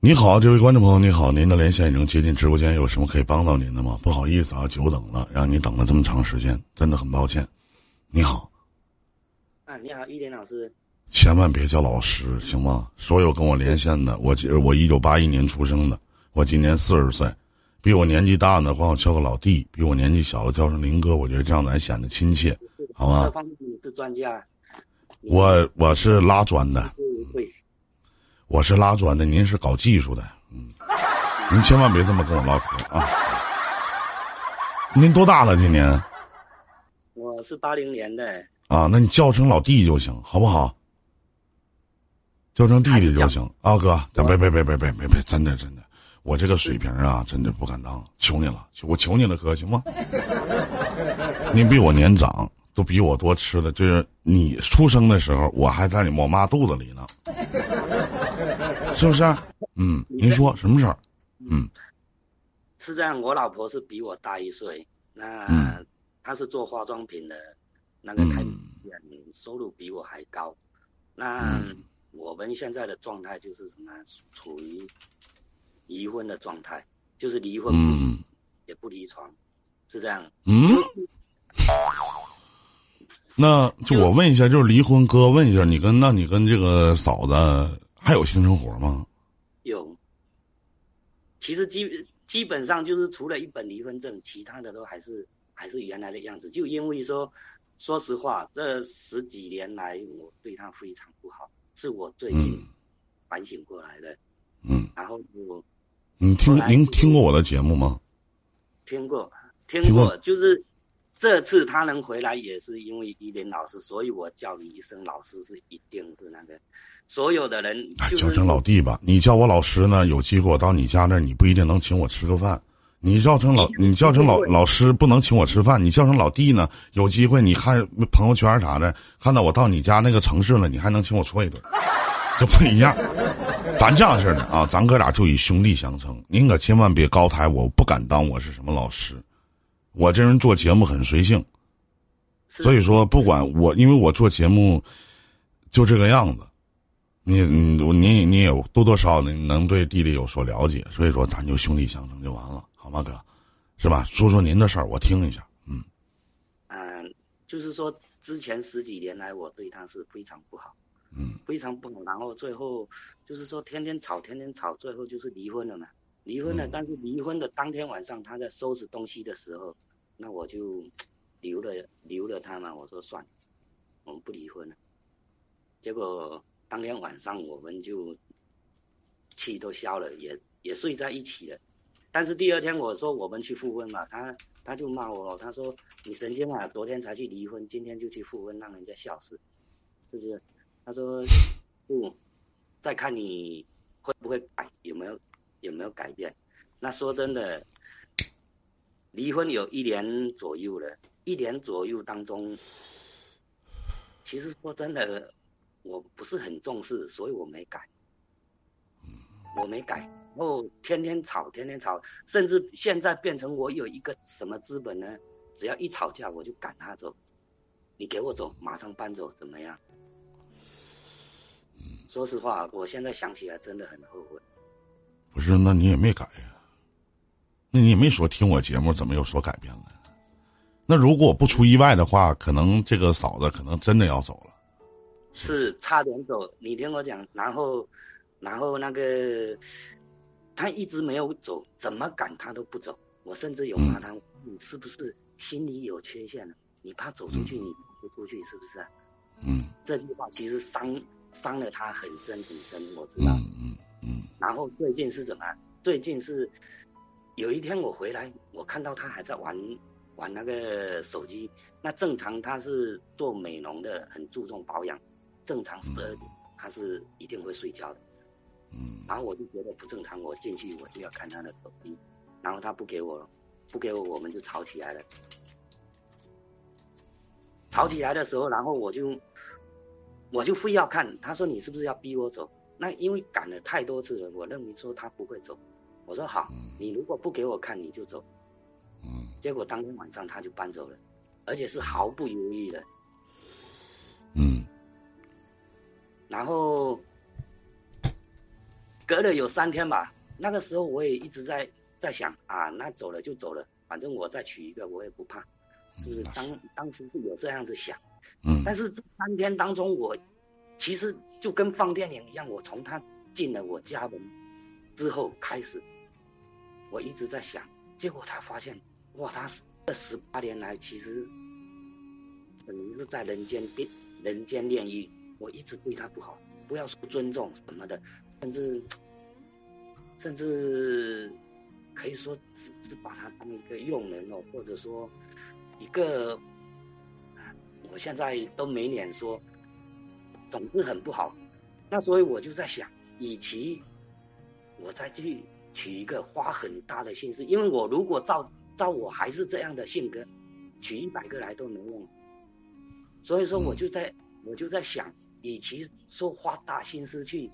你好，这位观众朋友，你好，您的连线已经接进直播间，有什么可以帮到您的吗？不好意思啊，久等了，让你等了这么长时间，真的很抱歉。你好，啊，你好，一林老师。千万别叫老师，行吗？所有跟我连线的，我我一九八一年出生的，我今年四十岁，比我年纪大的管我叫个老弟，比我年纪小的叫声林哥，我觉得这样才显得亲切，好吗？这方面你是专家。我我是拉砖的，对，我是拉砖的，您是搞技术的，嗯，您千万别这么跟我唠嗑啊！您多大了？今年？我是八零年的。啊，那你叫声老弟就行，好不好？叫声弟弟就行啊，哥，咱别别别别别别别，真的真的，我这个水平啊，真的不敢当，求你了，我求你了，哥，行吗？您比我年长，都比我多吃的，就是你出生的时候，我还在你我妈肚子里呢，是不是？嗯，您说什么事儿？嗯，是这样，我老婆是比我大一岁，那她是做化妆品的，那个开店，收入比我还高，那。我们现在的状态就是什么？处于离婚的状态，就是离婚，也不离床，是这样。嗯。那就我问一下，就是离婚，哥问一下，你跟那你跟这个嫂子还有性生活吗？有。其实基基本上就是除了一本离婚证，其他的都还是还是原来的样子。就因为说，说实话，这十几年来我对他非常不好。是我最近反省过来的，嗯，然后我，你听您听过我的节目吗？听过，听过，就是这次他能回来也是因为依林老师，所以我叫你一声老师是一定是那个所有的人哎叫声老弟吧。你叫我老师呢，有机会我到你家那，你不一定能请我吃个饭。你叫成老，你叫成老老师不能请我吃饭。你叫成老弟呢，有机会你看朋友圈啥的，看到我到你家那个城市了，你还能请我搓一顿，就不一样。咱这样式的啊，咱哥俩就以兄弟相称。您可千万别高抬我，不敢当我是什么老师。我这人做节目很随性，所以说不管我，因为我做节目就这个样子。你你你你也多多少少能能对弟弟有所了解，所以说咱就兄弟相称就完了。好吗，哥，是吧？说说您的事儿，我听一下。嗯，嗯，就是说，之前十几年来，我对他是非常不好，嗯，非常不好。然后最后就是说，天天吵，天天吵，最后就是离婚了嘛。离婚了，但是离婚的当天晚上，他在收拾东西的时候，那我就留了留了他嘛。我说算，我们不离婚了。结果当天晚上我们就气都消了，也也睡在一起了。但是第二天我说我们去复婚嘛，他他就骂我，他说你神经啊，昨天才去离婚，今天就去复婚，让人家笑死，是不是？他说不，再看你会不会改，有没有有没有改变？那说真的，离婚有一年左右了，一年左右当中，其实说真的，我不是很重视，所以我没改，我没改。然后天天吵，天天吵，甚至现在变成我有一个什么资本呢？只要一吵架，我就赶他走。你给我走，马上搬走，怎么样？说实话，我现在想起来真的很后悔。不是，那你也没改呀？那你也没说听我节目，怎么有所改变了？那如果我不出意外的话，可能这个嫂子可能真的要走了。是差点走，你听我讲，然后，然后那个。他一直没有走，怎么赶他都不走。我甚至有骂他：“你是不是心里有缺陷了？你怕走出去，你不出去，是不是？”嗯，这句话其实伤伤了他很深很深，我知道。嗯嗯嗯。然后最近是怎么？最近是有一天我回来，我看到他还在玩玩那个手机。那正常他是做美容的，很注重保养。正常十二点他是一定会睡觉的。嗯，然后我就觉得不正常，我进去我就要看他的手机，然后他不给我，不给我，我们就吵起来了。吵起来的时候，然后我就，我就非要看。他说你是不是要逼我走？那因为赶了太多次了，我认为说他不会走。我说好，你如果不给我看，你就走。嗯。结果当天晚上他就搬走了，而且是毫不犹豫的。然后。隔了有三天吧，那个时候我也一直在在想啊，那走了就走了，反正我再娶一个我也不怕，就是当当时是有这样子想，嗯，但是这三天当中，我其实就跟放电影一样，我从他进了我家门之后开始，我一直在想，结果才发现，哇，他这十八年来其实等于是在人间变人间炼狱，我一直对他不好，不要说尊重什么的，甚至甚至可以说只是把他当一个佣人哦，或者说一个，我现在都没脸说，总之很不好。那所以我就在想，与其我再去娶一个花很大的心思，因为我如果照照我还是这样的性格，娶一百个来都没用。所以说我就在我就在想，与其说花大心思去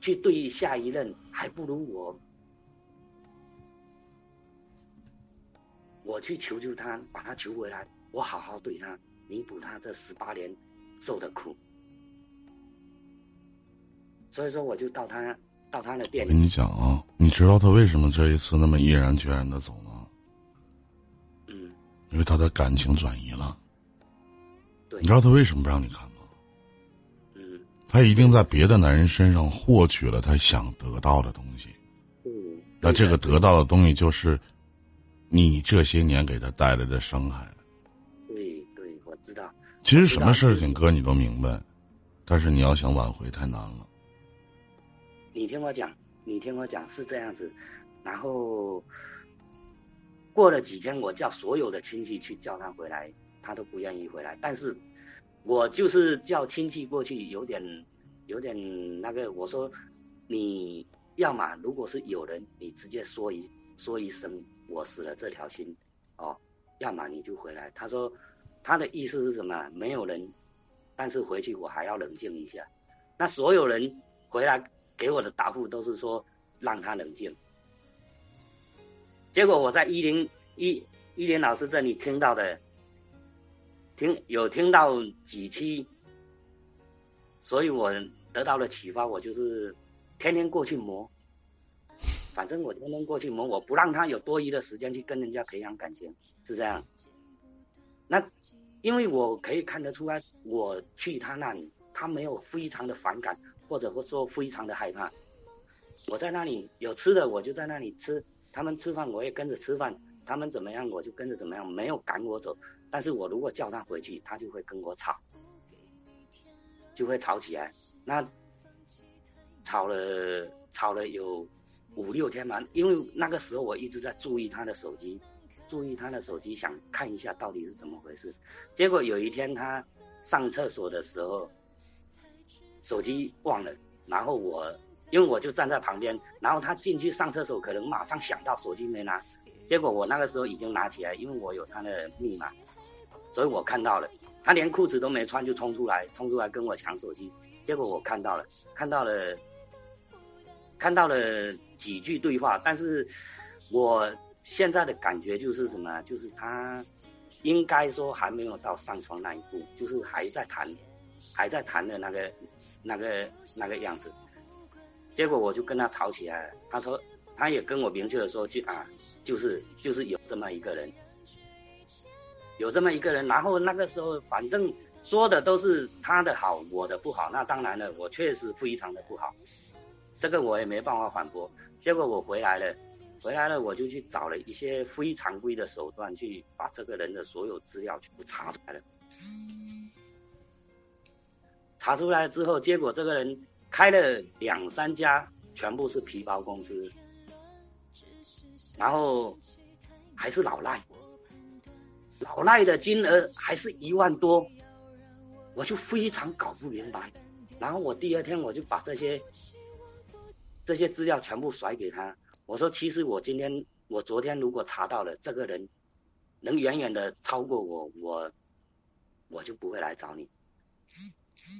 去对下一任，还不如我我去求求他，把他求回来，我好好对他，弥补他这十八年受的苦。所以说，我就到他到他的店里。我跟你讲啊，你知道他为什么这一次那么毅然决然的走吗？嗯，因为他的感情转移了。对你知道他为什么不让你看吗？嗯，他一定在别的男人身上获取了他想得到的东西。嗯。那这个得到的东西就是你这些年给他带来的伤害。对对，我知道。其实什么事情，哥你都明白，但是你要想挽回太难了。你听我讲，你听我讲是这样子，然后过了几天，我叫所有的亲戚去叫他回来，他都不愿意回来。但是，我就是叫亲戚过去，有点有点那个，我说你要么如果是有人，你直接说一说一声我死了这条心，哦，要么你就回来。他说他的意思是什么？没有人，但是回去我还要冷静一下。那所有人回来。给我的答复都是说让他冷静，结果我在一零一一林老师这里听到的，听有听到几期，所以我得到了启发，我就是天天过去磨，反正我天天过去磨，我不让他有多余的时间去跟人家培养感情，是这样。那因为我可以看得出来，我去他那里，他没有非常的反感。或者说非常的害怕，我在那里有吃的，我就在那里吃；他们吃饭，我也跟着吃饭；他们怎么样，我就跟着怎么样，没有赶我走。但是我如果叫他回去，他就会跟我吵，就会吵起来。那吵了吵了有五六天嘛，因为那个时候我一直在注意他的手机，注意他的手机，想看一下到底是怎么回事。结果有一天他上厕所的时候。手机忘了，然后我因为我就站在旁边，然后他进去上厕所，可能马上想到手机没拿，结果我那个时候已经拿起来，因为我有他的密码，所以我看到了，他连裤子都没穿就冲出来，冲出来跟我抢手机，结果我看到了，看到了，看到了几句对话，但是我现在的感觉就是什么，就是他应该说还没有到上床那一步，就是还在谈，还在谈的那个。那个那个样子，结果我就跟他吵起来了。他说，他也跟我明确的说，句啊，就是就是有这么一个人，有这么一个人。然后那个时候，反正说的都是他的好，我的不好。那当然了，我确实非常的不好，这个我也没办法反驳。结果我回来了，回来了我就去找了一些非常规的手段，去把这个人的所有资料全部查出来了。查出来之后，结果这个人开了两三家，全部是皮包公司，然后还是老赖，老赖的金额还是一万多，我就非常搞不明白。然后我第二天我就把这些这些资料全部甩给他，我说其实我今天我昨天如果查到了这个人能远远的超过我，我我就不会来找你。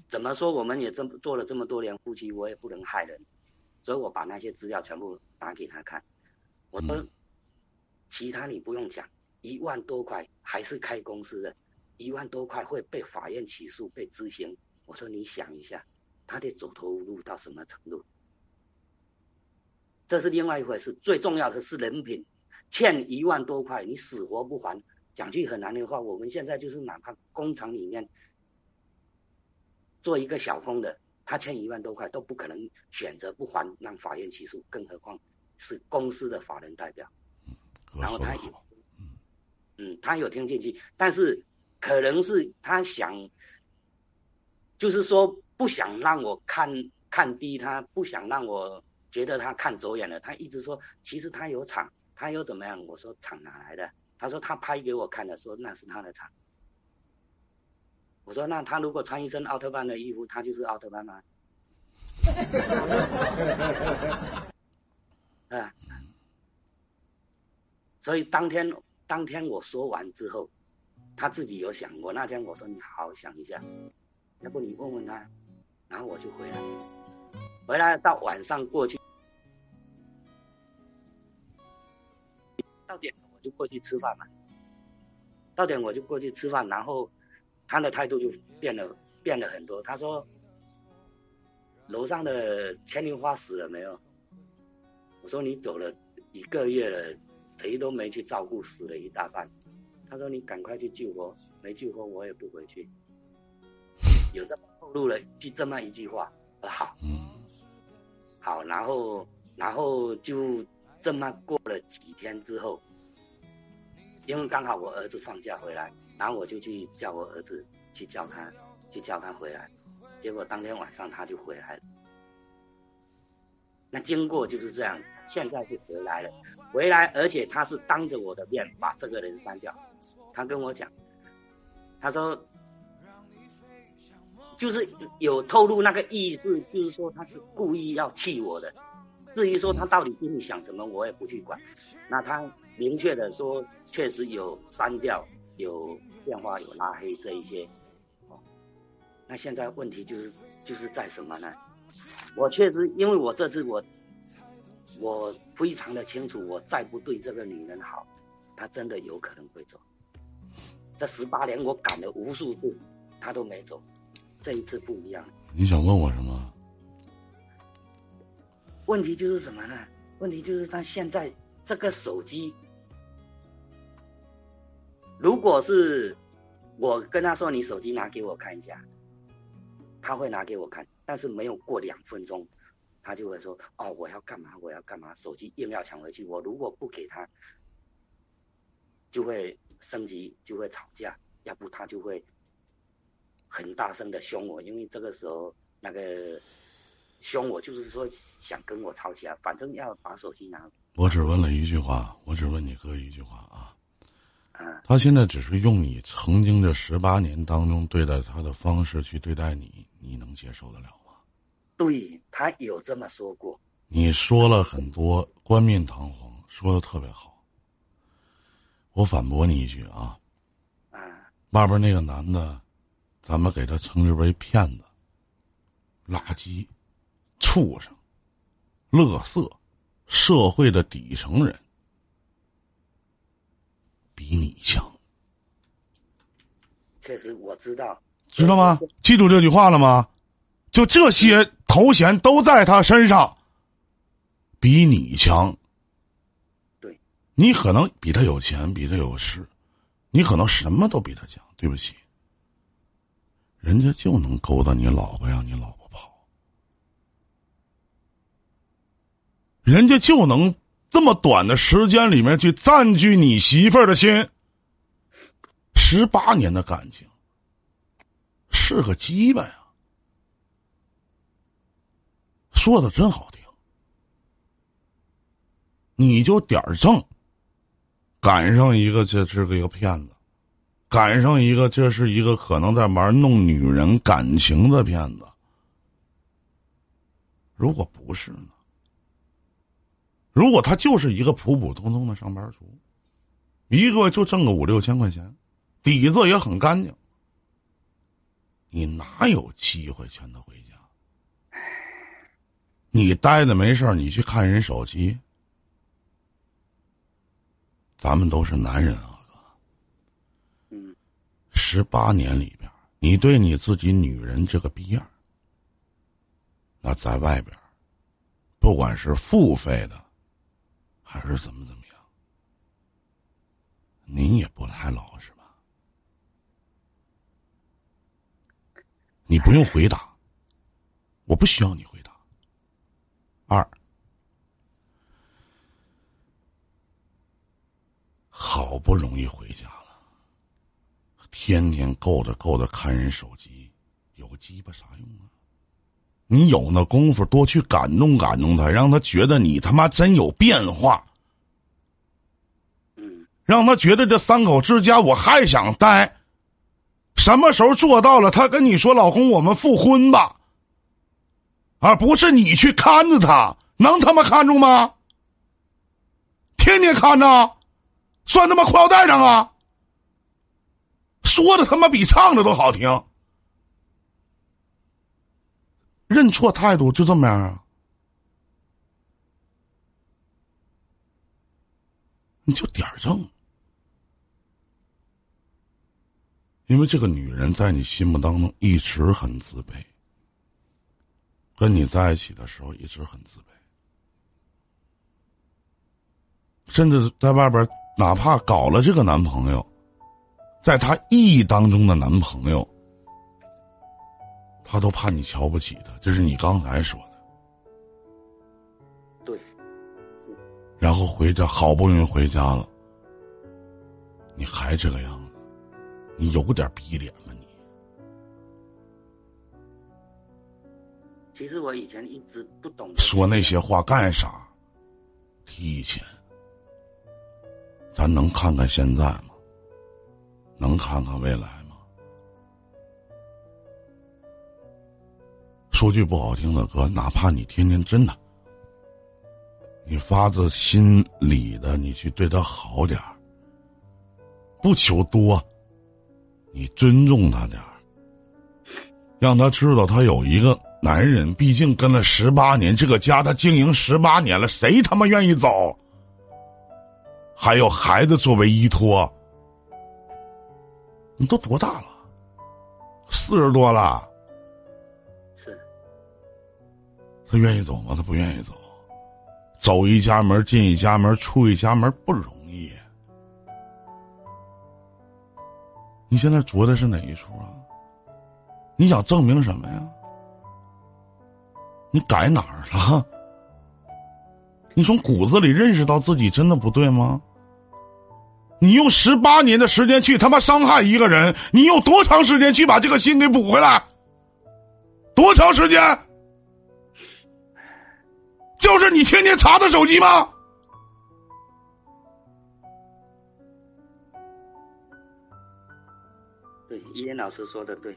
怎么说？我们也这么做了这么多年夫妻，我也不能害人，所以我把那些资料全部拿给他看。我说，其他你不用讲，一万多块还是开公司的，一万多块会被法院起诉被执行。我说你想一下，他得走投无路到什么程度？这是另外一回事。最重要的是人品，欠一万多块，你死活不还。讲句很难听的话，我们现在就是哪怕工厂里面做一个小工的，他欠一万多块都不可能选择不还，让法院起诉，更何况是公司的法人代表。然后他有，嗯，他有听进去，但是可能是他想，就是说不想让我看看低他，不想让我觉得他看走眼了。他一直说，其实他有厂，他又怎么样？我说厂哪来的？他说他拍给我看的，说那是他的厂。我说那他如果穿一身奥特曼的衣服，他就是奥特曼吗？啊。所以当天当天我说完之后，他自己有想。我那天我说你好好想一下，要不你问问他。然后我就回来，回来到晚上过去，到点我就过去吃饭嘛。到点我就过去吃饭，然后他的态度就变了，变了很多。他说楼上的牵牛花死了没有？我说你走了一个月了。谁都没去照顾，死了一大半。他说：“你赶快去救活，没救活我也不回去。”有这么透露了就这么一句话，好，好，然后然后就这么过了几天之后，因为刚好我儿子放假回来，然后我就去叫我儿子去叫他去叫他回来，结果当天晚上他就回来了。那经过就是这样，现在是回来了，回来，而且他是当着我的面把这个人删掉。他跟我讲，他说，就是有透露那个意思，就是说他是故意要气我的。至于说他到底心里想什么，我也不去管。那他明确的说，确实有删掉、有电话、有拉黑这一些。哦，那现在问题就是就是在什么呢？我确实，因为我这次我，我非常的清楚，我再不对这个女人好，她真的有可能会走。这十八年我赶了无数次，她都没走，这一次不一样。你想问我什么？问题就是什么呢？问题就是他现在这个手机，如果是我跟他说你手机拿给我看一下，他会拿给我看。但是没有过两分钟，他就会说：“哦，我要干嘛？我要干嘛？”手机硬要抢回去。我如果不给他，就会升级，就会吵架，要不他就会很大声的凶我。因为这个时候那个凶我，就是说想跟我吵起来，反正要把手机拿。我只问了一句话，我只问你哥一句话啊。他现在只是用你曾经的十八年当中对待他的方式去对待你，你能接受得了？对他有这么说过，你说了很多冠冕堂皇，说的特别好。我反驳你一句啊，啊，外边那个男的，咱们给他称之为骗子、垃圾、畜生、乐色、社会的底层人，比你强。确实，我知道，知道吗？记住这句话了吗？就这些头衔都在他身上，比你强。对，你可能比他有钱，比他有势，你可能什么都比他强。对不起，人家就能勾搭你老婆，让你老婆跑，人家就能这么短的时间里面去占据你媳妇儿的心。十八年的感情，是个鸡巴呀！说的真好听，你就点儿正，赶上一个这这个一个骗子，赶上一个这是一个可能在玩弄女人感情的骗子。如果不是呢？如果他就是一个普普通通的上班族，一个月就挣个五六千块钱，底子也很干净，你哪有机会劝他回家？你待着没事儿你去看人手机。咱们都是男人啊，哥。嗯。十八年里边，你对你自己女人这个逼样那在外边，不管是付费的，还是怎么怎么样，您也不太老实吧？你不用回答，我不需要你回答。二，好不容易回家了，天天够着够着看人手机，有鸡巴啥用啊？你有那功夫，多去感动感动他，让他觉得你他妈真有变化。嗯，让他觉得这三口之家我还想待。什么时候做到了？他跟你说：“老公，我们复婚吧。”而不是你去看着他，能他妈看住吗？天天看着，算他妈裤腰带上啊！说的他妈比唱的都好听。认错态度就这么样啊？你就点儿正，因为这个女人在你心目当中一直很自卑，跟你在一起的时候一直很自卑，甚至在外边哪怕搞了这个男朋友，在他意义当中的男朋友。他都怕你瞧不起他，这是你刚才说的。对，然后回家，好不容易回家了，你还这个样子，你有点逼脸吗？其实我以前一直不懂。说那些话干啥？提前，咱能看看现在吗？能看看未来吗？说句不好听的，哥，哪怕你天天真的，你发自心里的，你去对他好点儿，不求多，你尊重他点儿，让他知道他有一个男人，毕竟跟了十八年，这个家他经营十八年了，谁他妈愿意走？还有孩子作为依托，你都多大了？四十多了。是他愿意走吗？他不愿意走。走一家门，进一家门，出一家门不容易。你现在着的是哪一出啊？你想证明什么呀？你改哪儿了？你从骨子里认识到自己真的不对吗？你用十八年的时间去他妈伤害一个人，你用多长时间去把这个心给补回来？多长时间？就是你天天查他手机吗？对，依言老师说的对，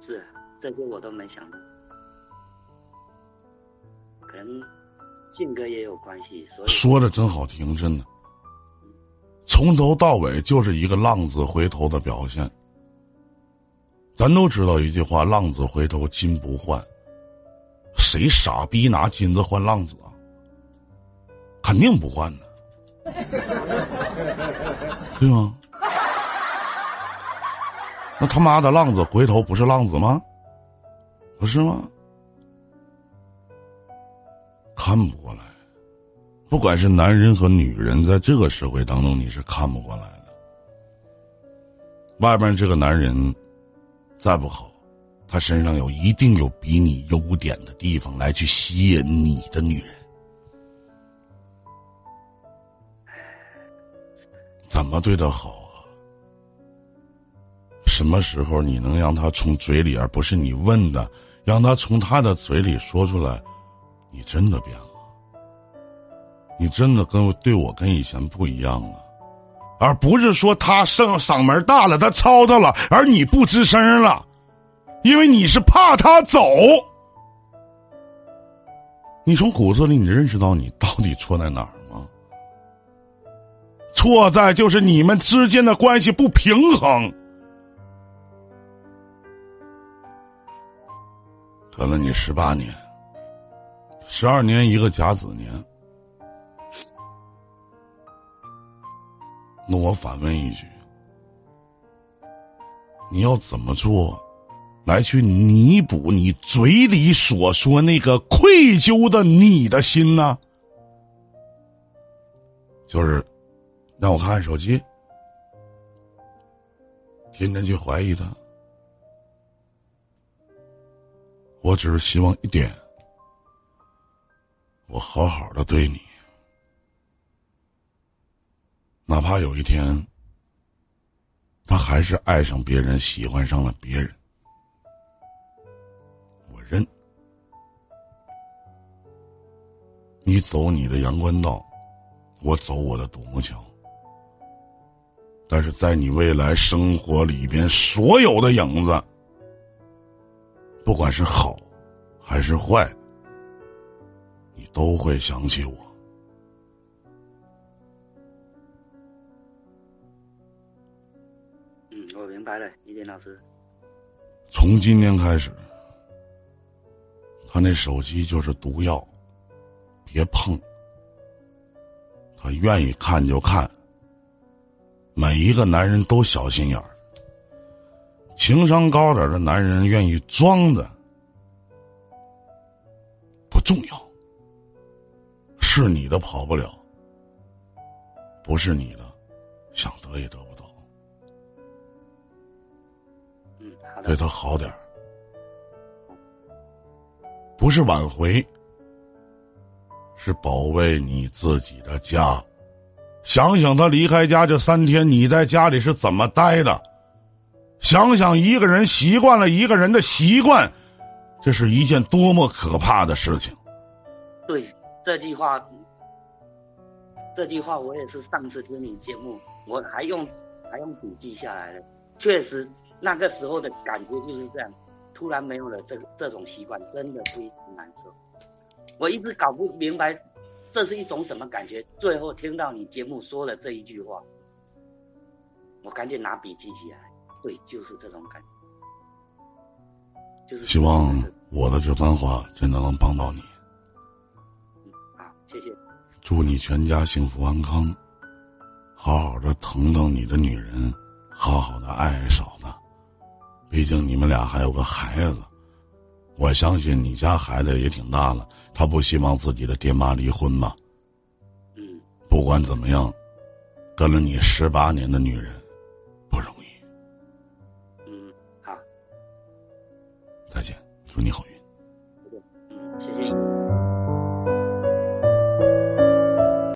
是这些我都没想到，人性格也有关系。所以说的真好听，真的，从头到尾就是一个浪子回头的表现。咱都知道一句话：“浪子回头金不换。”谁傻逼拿金子换浪子啊？肯定不换的，对吗？那他妈的浪子回头不是浪子吗？不是吗？看不过来，不管是男人和女人，在这个社会当中，你是看不过来的。外边这个男人再不好。他身上有一定有比你优点的地方，来去吸引你的女人。怎么对他好啊？什么时候你能让他从嘴里，而不是你问的，让他从他的嘴里说出来？你真的变了，你真的跟对我跟以前不一样了，而不是说他声嗓门大了，他吵吵了，而你不吱声了。因为你是怕他走，你从骨子里你认识到你到底错在哪儿吗？错在就是你们之间的关系不平衡，跟了你十八年，十二年一个甲子年，那我反问一句，你要怎么做？来去弥补你嘴里所说那个愧疚的你的心呢？就是让我看看手机，天天去怀疑他。我只是希望一点，我好好的对你，哪怕有一天，他还是爱上别人，喜欢上了别人。我认你走你的阳关道，我走我的独木桥。但是在你未来生活里边，所有的影子，不管是好还是坏，都会想起我。嗯，我明白了，一林老师。从今天开始，他那手机就是毒药。别碰，他愿意看就看。每一个男人都小心眼儿，情商高点的男人愿意装的不重要，是你的跑不了，不是你的想得也得不到。对他好点儿，不是挽回。是保卫你自己的家，想想他离开家这三天，你在家里是怎么待的？想想一个人习惯了一个人的习惯，这是一件多么可怕的事情。对这句话，这句话我也是上次听你节目，我还用还用笔记下来了。确实，那个时候的感觉就是这样，突然没有了这这种习惯，真的非常难受。我一直搞不明白，这是一种什么感觉。最后听到你节目说了这一句话，我赶紧拿笔记起来。对，就是这种感觉。就是希望我的这番话真的能帮到你。好，谢谢。祝你全家幸福安康，好好的疼疼你的女人，好好的爱爱嫂子。毕竟你们俩还有个孩子，我相信你家孩子也挺大了。他不希望自己的爹妈离婚吧？嗯，不管怎么样，跟了你十八年的女人不容易。嗯，好，再见，祝你好运。